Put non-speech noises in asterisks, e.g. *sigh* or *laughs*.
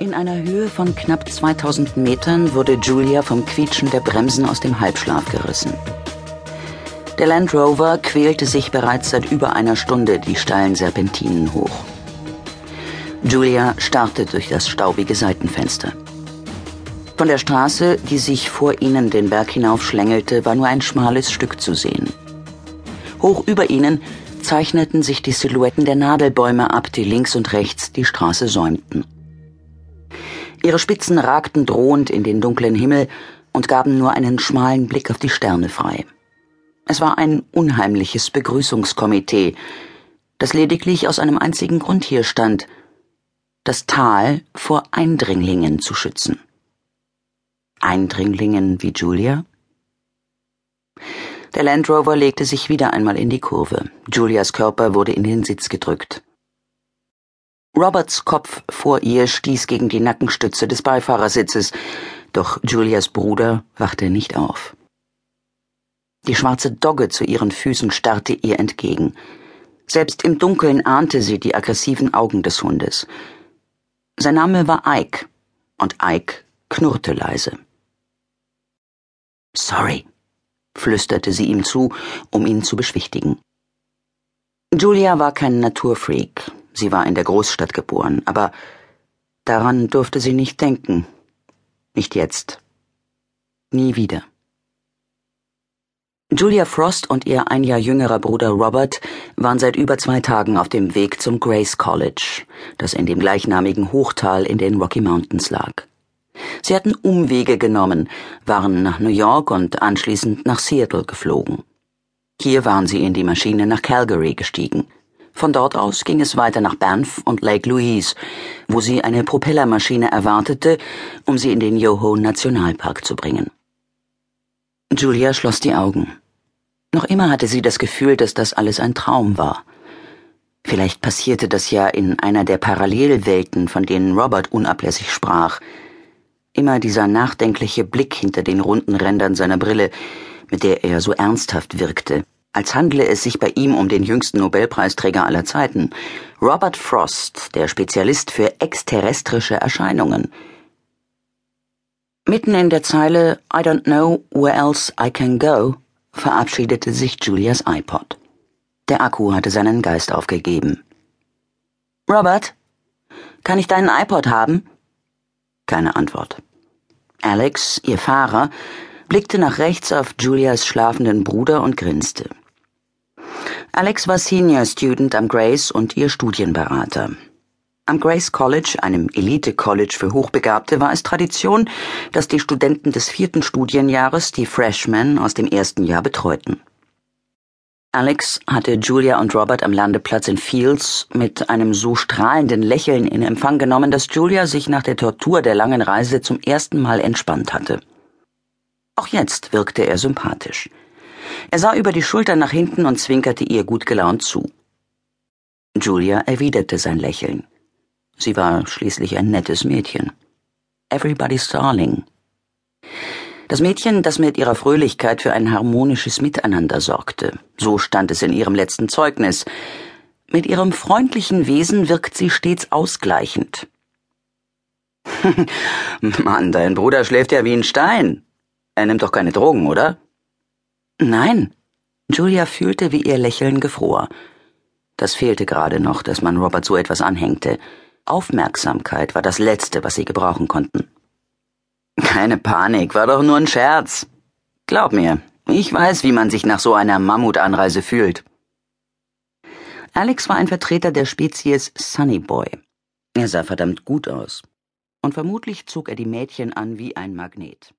In einer Höhe von knapp 2000 Metern wurde Julia vom Quietschen der Bremsen aus dem Halbschlaf gerissen. Der Land Rover quälte sich bereits seit über einer Stunde die steilen Serpentinen hoch. Julia starrte durch das staubige Seitenfenster. Von der Straße, die sich vor ihnen den Berg hinauf schlängelte, war nur ein schmales Stück zu sehen. Hoch über ihnen zeichneten sich die Silhouetten der Nadelbäume ab, die links und rechts die Straße säumten. Ihre Spitzen ragten drohend in den dunklen Himmel und gaben nur einen schmalen Blick auf die Sterne frei. Es war ein unheimliches Begrüßungskomitee, das lediglich aus einem einzigen Grund hier stand, das Tal vor Eindringlingen zu schützen. Eindringlingen wie Julia? Der Land Rover legte sich wieder einmal in die Kurve. Julias Körper wurde in den Sitz gedrückt. Roberts Kopf vor ihr stieß gegen die Nackenstütze des Beifahrersitzes, doch Julias Bruder wachte nicht auf. Die schwarze Dogge zu ihren Füßen starrte ihr entgegen. Selbst im Dunkeln ahnte sie die aggressiven Augen des Hundes. Sein Name war Ike, und Ike knurrte leise. Sorry, flüsterte sie ihm zu, um ihn zu beschwichtigen. Julia war kein Naturfreak, Sie war in der Großstadt geboren, aber daran durfte sie nicht denken. Nicht jetzt. Nie wieder. Julia Frost und ihr ein Jahr jüngerer Bruder Robert waren seit über zwei Tagen auf dem Weg zum Grace College, das in dem gleichnamigen Hochtal in den Rocky Mountains lag. Sie hatten Umwege genommen, waren nach New York und anschließend nach Seattle geflogen. Hier waren sie in die Maschine nach Calgary gestiegen. Von dort aus ging es weiter nach Banff und Lake Louise, wo sie eine Propellermaschine erwartete, um sie in den Yoho Nationalpark zu bringen. Julia schloss die Augen. Noch immer hatte sie das Gefühl, dass das alles ein Traum war. Vielleicht passierte das ja in einer der Parallelwelten, von denen Robert unablässig sprach. Immer dieser nachdenkliche Blick hinter den runden Rändern seiner Brille, mit der er so ernsthaft wirkte als handle es sich bei ihm um den jüngsten Nobelpreisträger aller Zeiten, Robert Frost, der Spezialist für exterrestrische Erscheinungen. Mitten in der Zeile I don't know where else I can go verabschiedete sich Julias iPod. Der Akku hatte seinen Geist aufgegeben. Robert, kann ich deinen iPod haben? Keine Antwort. Alex, ihr Fahrer, blickte nach rechts auf Julias schlafenden Bruder und grinste. Alex war Senior Student am Grace und ihr Studienberater. Am Grace College, einem Elite-College für Hochbegabte, war es Tradition, dass die Studenten des vierten Studienjahres die Freshmen aus dem ersten Jahr betreuten. Alex hatte Julia und Robert am Landeplatz in Fields mit einem so strahlenden Lächeln in Empfang genommen, dass Julia sich nach der Tortur der langen Reise zum ersten Mal entspannt hatte. Auch jetzt wirkte er sympathisch. Er sah über die Schulter nach hinten und zwinkerte ihr gut gelaunt zu. Julia erwiderte sein Lächeln. Sie war schließlich ein nettes Mädchen. Everybody's Darling. Das Mädchen, das mit ihrer Fröhlichkeit für ein harmonisches Miteinander sorgte. So stand es in ihrem letzten Zeugnis. Mit ihrem freundlichen Wesen wirkt sie stets ausgleichend. *laughs* Mann, dein Bruder schläft ja wie ein Stein, er nimmt doch keine Drogen, oder? Nein. Julia fühlte, wie ihr Lächeln gefror. Das fehlte gerade noch, dass man Robert so etwas anhängte. Aufmerksamkeit war das Letzte, was sie gebrauchen konnten. Keine Panik, war doch nur ein Scherz. Glaub mir, ich weiß, wie man sich nach so einer Mammutanreise fühlt. Alex war ein Vertreter der Spezies Sunny Boy. Er sah verdammt gut aus. Und vermutlich zog er die Mädchen an wie ein Magnet.